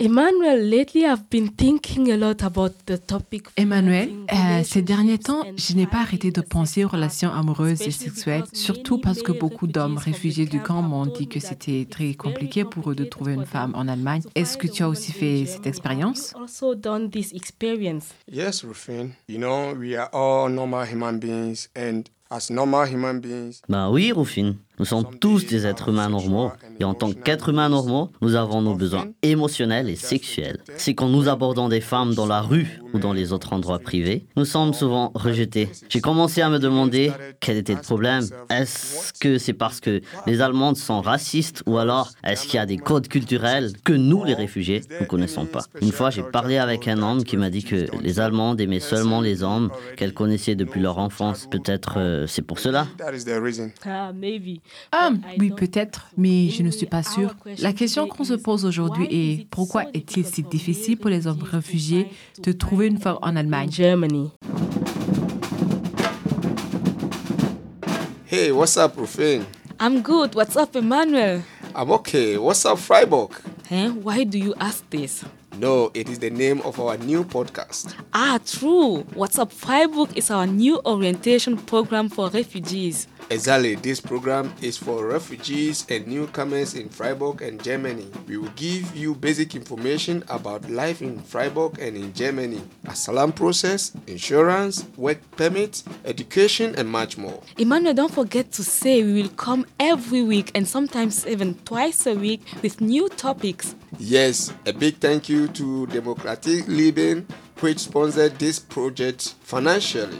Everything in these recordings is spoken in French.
Emmanuel, lately I've been thinking a lot about the topic. Emmanuel, euh, ces derniers temps, je n'ai pas arrêté de penser aux relations amoureuses et sexuelles, surtout parce que beaucoup d'hommes réfugiés du camp m'ont dit que c'était très compliqué pour eux de trouver une femme en Allemagne. Est-ce que tu as aussi fait cette expérience? Also done this experience? Yes, Rufin. You know, we are all normal human beings, and as normal human beings, Ben oui, Rufine, nous sommes tous des êtres humains normaux. Et en tant qu'êtres humains normaux, nous avons nos besoins émotionnels et sexuels. C'est quand nous abordons des femmes dans la rue ou dans les autres endroits privés, nous sommes souvent rejetés. J'ai commencé à me demander quel était le problème. Est-ce que c'est parce que les Allemandes sont racistes ou alors est-ce qu'il y a des codes culturels que nous, les réfugiés, ne connaissons pas? Une fois, j'ai parlé avec un homme qui m'a dit que les Allemandes aimaient seulement les hommes qu'elles connaissaient depuis leur enfance. Peut-être euh, c'est pour cela? that is the reason. Ah, maybe. Ah, oui, peut-être, mais je ne suis pas sûre. La question qu'on se pose aujourd'hui est pourquoi est-il si difficult for difficile pour les hommes réfugiés de trouver une femme en Allemagne? Germany? Hey, what's up, Rufin? I'm good. What's up, Emmanuel? I'm okay. What's up, Freiburg? Eh? Why do you ask this? No, it is the name of our new podcast. Ah, true. What's up, Freiburg is our new orientation program for refugees. Exactly, this program is for refugees and newcomers in Freiburg and Germany. We will give you basic information about life in Freiburg and in Germany, asylum process, insurance, work permits, education, and much more. Emmanuel, don't forget to say we will come every week and sometimes even twice a week with new topics. Yes, a big thank you to Democratic Leben, which sponsored this project financially.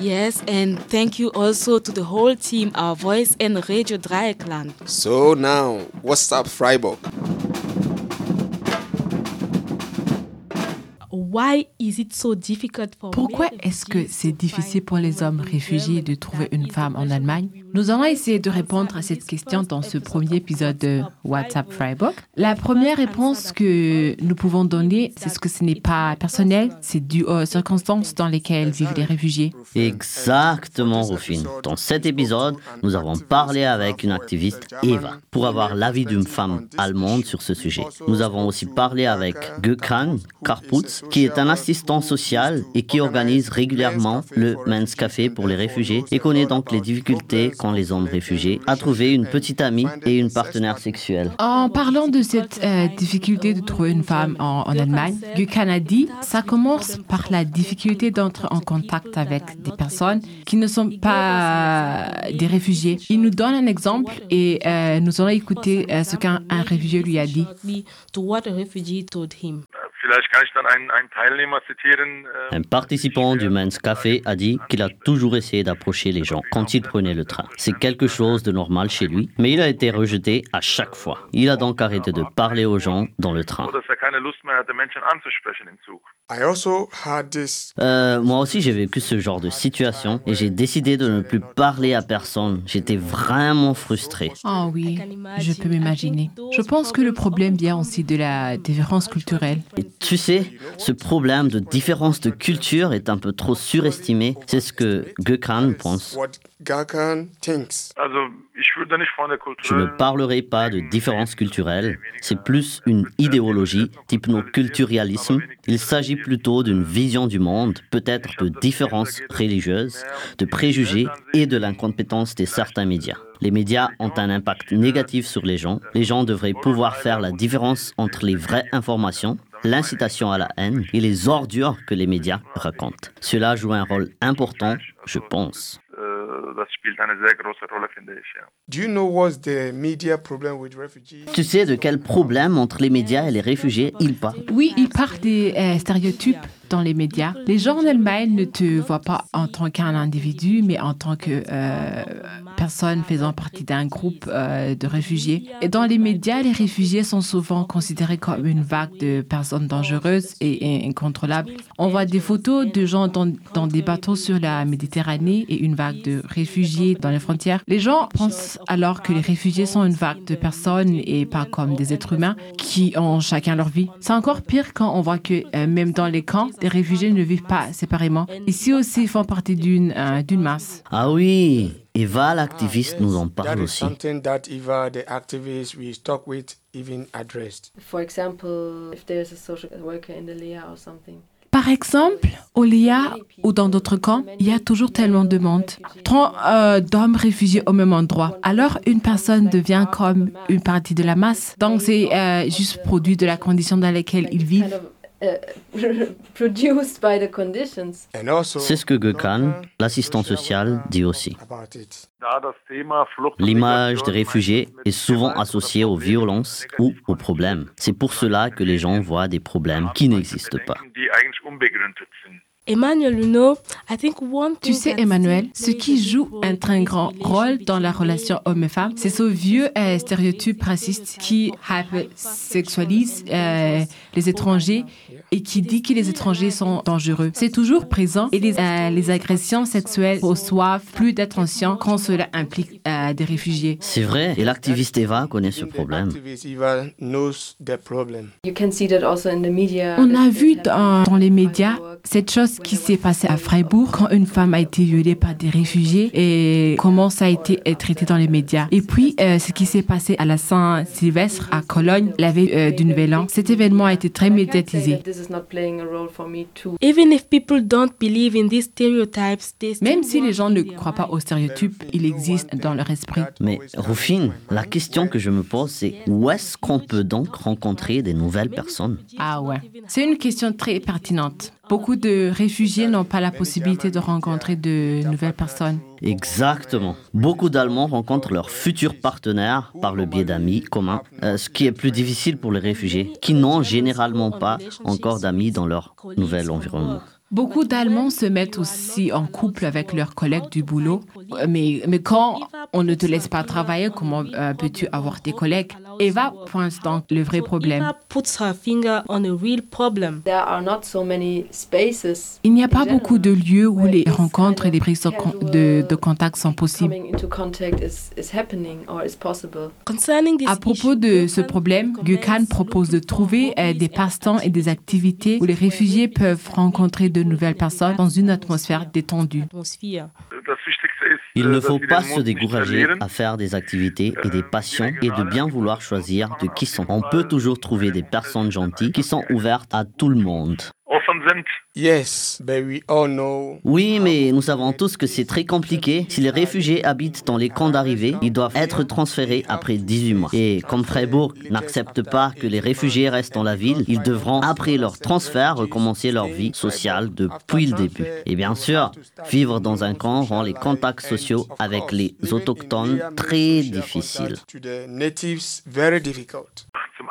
Yes, and thank you also to the whole team, our voice and Radio Dreieckland. So now, what's up, Freiburg? Why is it so difficult for Pourquoi est-ce que c'est to difficile pour les hommes réfugiés de trouver une femme en Allemagne? Nous allons essayer de répondre à cette question dans ce premier épisode de WhatsApp Freiburg. La première réponse que nous pouvons donner, c'est ce que ce n'est pas personnel, c'est dû aux circonstances dans lesquelles vivent les réfugiés. Exactement, Rufine. Dans cet épisode, nous avons parlé avec une activiste, Eva, pour avoir l'avis d'une femme allemande sur ce sujet. Nous avons aussi parlé avec Gökhan Karputz, qui est un assistant social et qui organise régulièrement le Men's Café pour les réfugiés et connaît donc les difficultés les hommes réfugiés à trouver une petite amie et une partenaire sexuelle. En parlant de cette euh, difficulté de trouver une femme en, en Allemagne, a dit, ça commence par la difficulté d'entrer en contact avec des personnes qui ne sont pas des réfugiés. Il nous donne un exemple et euh, nous allons écouter euh, ce qu'un un réfugié lui a dit. To what a refugee told him. Vielleicht kann ich dann einen, einen Teilnehmer zitieren. äh, Un participant du Men's Café a dit qu'il a toujours essayé d'approcher les gens quand il prenait le train. C'est quelque chose de normal chez lui, mais il a été rejeté à chaque fois. Il a donc arrêté de parler aux gens dans le train. er Euh, moi aussi, j'ai vécu ce genre de situation et j'ai décidé de ne plus parler à personne. J'étais vraiment frustré. Oh oui, je peux m'imaginer. Je pense que le problème vient aussi de la différence culturelle. Et tu sais, ce problème de différence de culture est un peu trop surestimé. C'est ce que Gökhan pense. Je ne parlerai pas de différence culturelle, c'est plus une idéologie, d'hypnoculturalisme. Il s'agit plutôt d'une vision du monde, peut-être de différences religieuses, de préjugés et de l'incompétence de certains médias. Les médias ont un impact négatif sur les gens. Les gens devraient pouvoir faire la différence entre les vraies informations, l'incitation à la haine et les ordures que les médias racontent. Cela joue un rôle important, je pense. Tu sais de quel problème entre les médias et les réfugiés il parle Oui, il part des euh, stéréotypes dans les médias. Les gens en Allemagne ne te voient pas en tant qu'un individu, mais en tant que euh, personne faisant partie d'un groupe euh, de réfugiés. Et dans les médias, les réfugiés sont souvent considérés comme une vague de personnes dangereuses et incontrôlables. On voit des photos de gens dans, dans des bateaux sur la Méditerranée et une vague de réfugiés dans les frontières. Les gens pensent alors que les réfugiés sont une vague de personnes et pas comme des êtres humains qui ont chacun leur vie. C'est encore pire quand on voit que euh, même dans les camps, les réfugiés ne vivent pas séparément. Ici aussi, ils font partie d'une euh, masse. Ah oui, Eva, l'activiste, nous en parle aussi. Par exemple, au LIA ou dans d'autres camps, il y a toujours tellement de monde. Tant euh, d'hommes réfugiés au même endroit. Alors, une personne devient comme une partie de la masse. Donc, c'est euh, juste produit de la condition dans laquelle ils vivent. Of uh, produced by the conditions. And also, C'est ce que Gökhan, l'assistant social, dit aussi. L'image des réfugiés est souvent associée aux violences ou aux problèmes. C'est pour cela que les gens voient des problèmes qui n'existent pas. Emmanuel, you know, I think one Tu sais, Emmanuel, ce qui joue role un in très grand rôle dans la relation homme et femme, c'est ce vieux euh, stéréotype raciste qui hypersexualise euh, les étrangers et qui dit que les étrangers sont dangereux. C'est toujours présent et les, euh, les agressions sexuelles reçoivent plus d'attention quand cela implique euh, des réfugiés. C'est vrai, et l'activiste Eva connaît ce problème. On a It's- vu dans, les médias cette chose qui s'est passée à Freiburg quand une femme a été violée par des réfugiés et comment ça a été euh, traité dans les médias. Et puis, euh, ce qui s'est passé à la Saint-Sylvestre à Cologne la veille euh, du Nouvel An, cet événement a été très médiatisé. that This is not playing a role for me too. Even if people don't believe in these stereotypes, they still Même si les gens ne croient pas aux stéréotypes, il existe dans leur esprit. Mais Rufine, la question que je me pose, c'est où est-ce qu'on peut donc rencontrer des nouvelles personnes? Ah ouais. C'est une question très pertinente. Beaucoup de réfugiés n'ont pas la possibilité de rencontrer de nouvelles personnes. Exactement. Beaucoup d'Allemands rencontrent leurs futurs partenaires par le biais d'amis communs, euh, ce qui est plus difficile pour les réfugiés, qui n'ont généralement pas encore d'amis dans leur nouvel environnement. Beaucoup d'Allemands se mettent aussi en couple avec leurs collègues du boulot. Mais, mais quand on ne te laisse pas travailler, comment euh, peux-tu avoir des collègues? Eva pointe donc le vrai problème. Il n'y a pas beaucoup de lieux où les rencontres et les prises de, de- contact sont possibles. À propos de ce problème, commence propose de trouver euh, des passe-temps et des activités où les réfugiés peuvent rencontrer de nouvelles personnes dans une atmosphère détendue. Il ne dass faut pas se décourager à faire des activités et des passions et de bien vouloir choisir de qui sont. On peut toujours trouver des personnes gentilles qui sont ouvertes à tout le monde. Offen sind, Yes, but we all know Oui, mais nous savons tous que c'est très compliqué. Si les réfugiés habitent dans les camps d'arrivée, ils doivent être transférés après 18 mois. Et comme Freiburg n'accepte pas que les réfugiés restent dans la ville, ils devront, après leur transfert, recommencer leur vie sociale depuis le début. Et bien sûr, vivre dans un camp rend les contacts sociaux avec les autochtones très difficiles.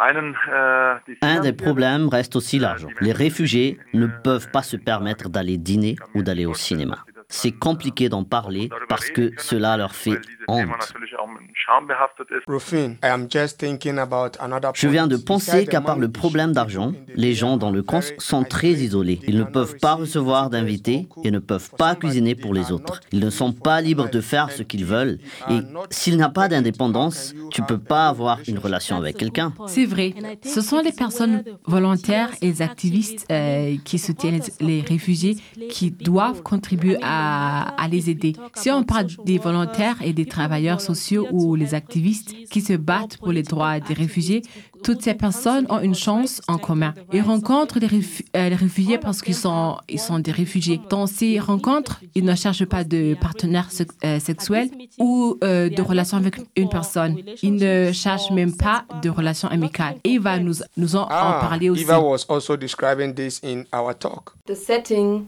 Äh, Un des problèmes reste aussi l'argent. Les réfugiés ne peuvent pas se permettre d'aller dîner ou d'aller au cinéma. C'est compliqué d'en parler parce que cela leur fait honte. natürlich auch mit schambehaftet ist. Rufin, I am just thinking about another Je viens de penser qu'à part le problème d'argent, people in the les gens dans le are camp very sont très isolated. isolés. They Ils ne peuvent pas receive recevoir d'invités et ne cook peuvent for pas cuisiner They pour les are autres. not Ils ne sont pas libres de faire ce qu'ils veulent. Et s'il n'y a pas d'indépendance, tu peux pas avoir une relation avec quelqu'un. C'est vrai. Ce sont les personnes volontaires et les activistes euh, qui soutiennent les réfugiés qui doivent contribuer à, à les aider. Si on parle des volontaires et des travailleurs sociaux ou les activistes qui se battent pour les droits des réfugiés, toutes ces personnes ont une chance en commun. Ils rencontrent les, réfu- euh, les réfugiés parce qu'ils sont, ils sont des réfugiés. Dans ces rencontres, ils ne cherchent pas de partenaire se- euh, sexuel ou euh, de relation avec une personne. Ils ne cherchent même pas de relation amicale. Et il va nous, nous en, en Ah, parler aussi. Eva was also describing this in our talk. The setting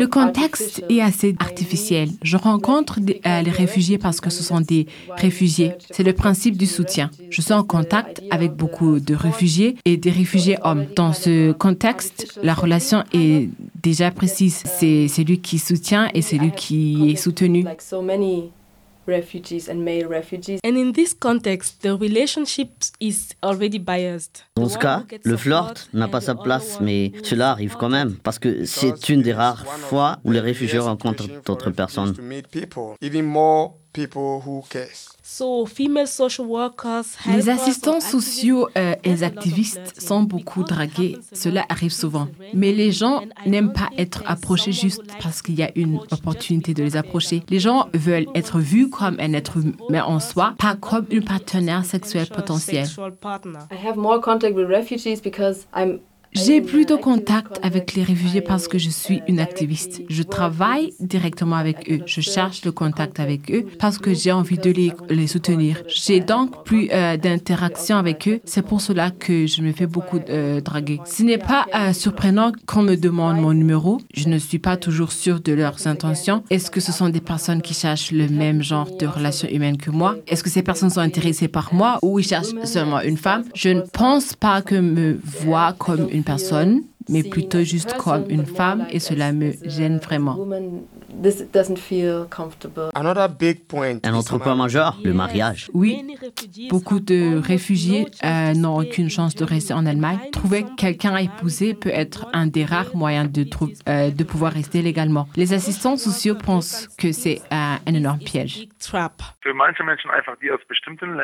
Le contexte est assez artificiel. Je rencontre des- euh, les réfugiés parce que ce sont des réfugiés. C'est le principe du soutien. Je suis en contact avec beaucoup de réfugiés et des réfugiés hommes. Dans ce contexte, la relation est déjà précise. C'est celui qui soutient et celui qui est soutenu. Refugees and male refugees. And in this context, the relationship is already biased. Dans ce cas, le flirt n'a pas sa place, mais cela arrive quand même, parce que c'est une des rares fois où les réfugiés rencontrent d'autres personnes. People. Who Les helpers, assistants sociaux activists euh, et les activistes sont beaucoup dragués. Cela arrive souvent. Mais les gens n'aiment don't pas être approchés juste parce to qu'il y a be une approached just opportunité de les approcher. Les gens People veulent want être to vus comme un être humain en soi, pas as comme une partenaire sexuelle potential potentielle. sexual partner. I have more contact with refugees because I'm J'ai plus de contact avec les réfugiés parce que je suis une activiste. Je travaille directement avec eux. Je cherche le contact avec eux parce que j'ai envie de les, les soutenir. J'ai donc plus euh, d'interaction avec eux. C'est pour cela que je me fais beaucoup euh, draguer. Ce n'est pas euh, surprenant qu'on me demande mon numéro. Je ne suis pas toujours sûre de leurs intentions. Est-ce que ce sont des personnes qui cherchent le même genre de relations humaines que moi? Est-ce que ces personnes sont intéressées par moi ou ils cherchent seulement une femme? Je ne pense pas que me voient comme une personne, mais plutôt juste comme une femme et cela me gêne vraiment. Woman, this doesn't feel comfortable. Another big point Un is autre point majeur, le mariage. Oui, Beaucoup de réfugiés euh, n'ont aucune chance de rester en Allemagne. Trouver quelqu'un à épouser peut être one un des of the rares moyens de, euh, de pouvoir rester légalement. Les assistants sociaux pensent que c'est euh, un énorme piège.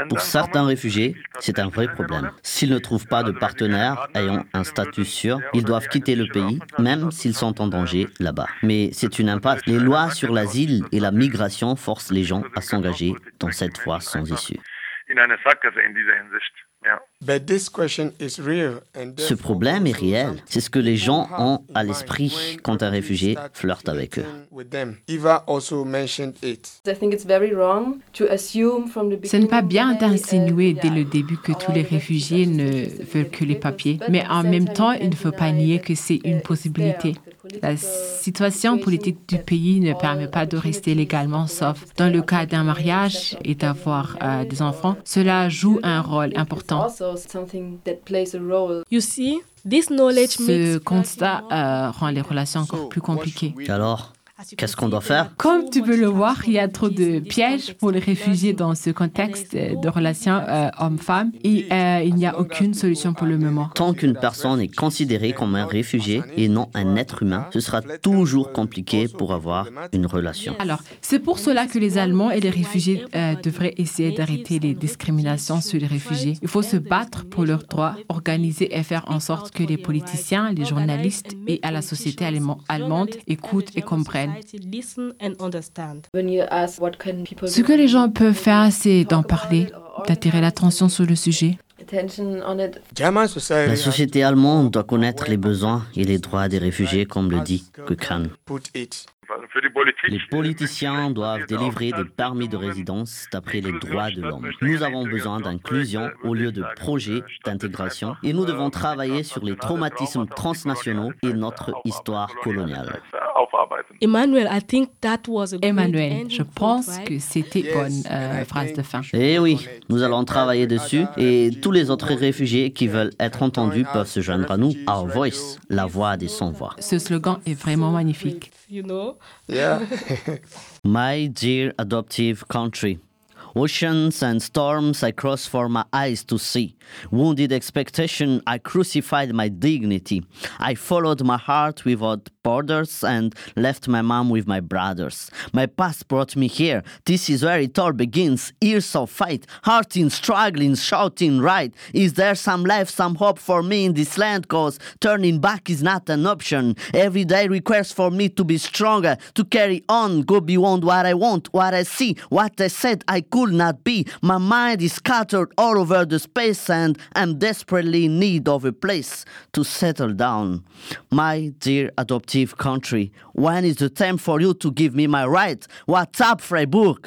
Pour certains réfugiés, c'est un vrai problème. S'ils ne trouvent pas de partenaire ayant un statut sûr, ils doivent quitter le pays, même s'ils sont en danger là-bas. Mais c'est une impasse. Les lois sur l'asile et la migration forcent les gens à s'engager dans cette voie sans issue. Ce problème est réel. C'est ce que les gens ont à l'esprit quand un réfugié flirte avec eux. Ce n'est pas bien d'insinuer dès le début que tous les réfugiés ne veulent que les papiers, mais en même temps, il ne faut pas nier que c'est une possibilité. La political situation politique du pays ne permet pas de rester légalement, sauf dans le cas d'un mariage et d'avoir euh, des enfants. Cela joue un rôle important. also something that plays a role. You see, this knowledge Ce makes constat euh, rend les relations encore plus compliquées. Alors, Qu'est-ce can qu'on doit faire Comme tu peux le voir, il y a trop de pièges context pour les of réfugiés dans ce contexte euh, de relations euh, hommes-femmes et euh, il n'y a aucune solution pour le moment. tant qu'une personne est considérée comme un réfugié et non un être humain, ce sera toujours compliqué pour avoir une relation. Alors, c'est pour cela que les Allemands et les réfugiés euh, devraient essayer d'arrêter les discriminations sur les réfugiés. Il faut se battre pour leurs droits, organiser et faire en sorte que les politiciens, les journalistes et à la société allemand- allemande écoutent et comprennent. When you ask what can people Ce que les gens peuvent faire, c'est d'en parler, d'attirer l'attention sur le sujet. La société allemande doit connaître les besoins et les droits des réfugiés, comme le dit Politik, Les politiciens doivent délivrer des permis de résidence d'après les droits de l'homme. Nous avons besoin d'inclusion au lieu de projets d'intégration et nous devons travailler sur les traumatismes transnationaux et notre histoire coloniale. Aufarbeiten. Emmanuel, I think that was a great Emmanuel, ending je pense right? que c'était Yes, bonne euh, phrase de fin. Eh oui, nous allons travailler dessus et tous les autres réfugiés qui veulent être entendus peuvent se joindre à nous. Our Voice, la voix des sans-voix. Ce slogan est vraiment magnifique. You know, Yeah. My dear adoptive country. Oceans and storms I crossed for my eyes to see. Wounded expectation, I crucified my dignity. I followed my heart without borders and left my mom with my brothers. My past brought me here. This is where it all begins. Years of fight, hearting, struggling, shouting right. Is there some life, some hope for me in this land? Cause turning back is not an option. Every day requires for me to be stronger, to carry on, go beyond what I want, what I see, what I said I could not be. My mind is scattered all over the space and I'm desperately in need of a place to settle down. My dear adoptive country, when is the time for you to give me my right? What's up, Freiburg?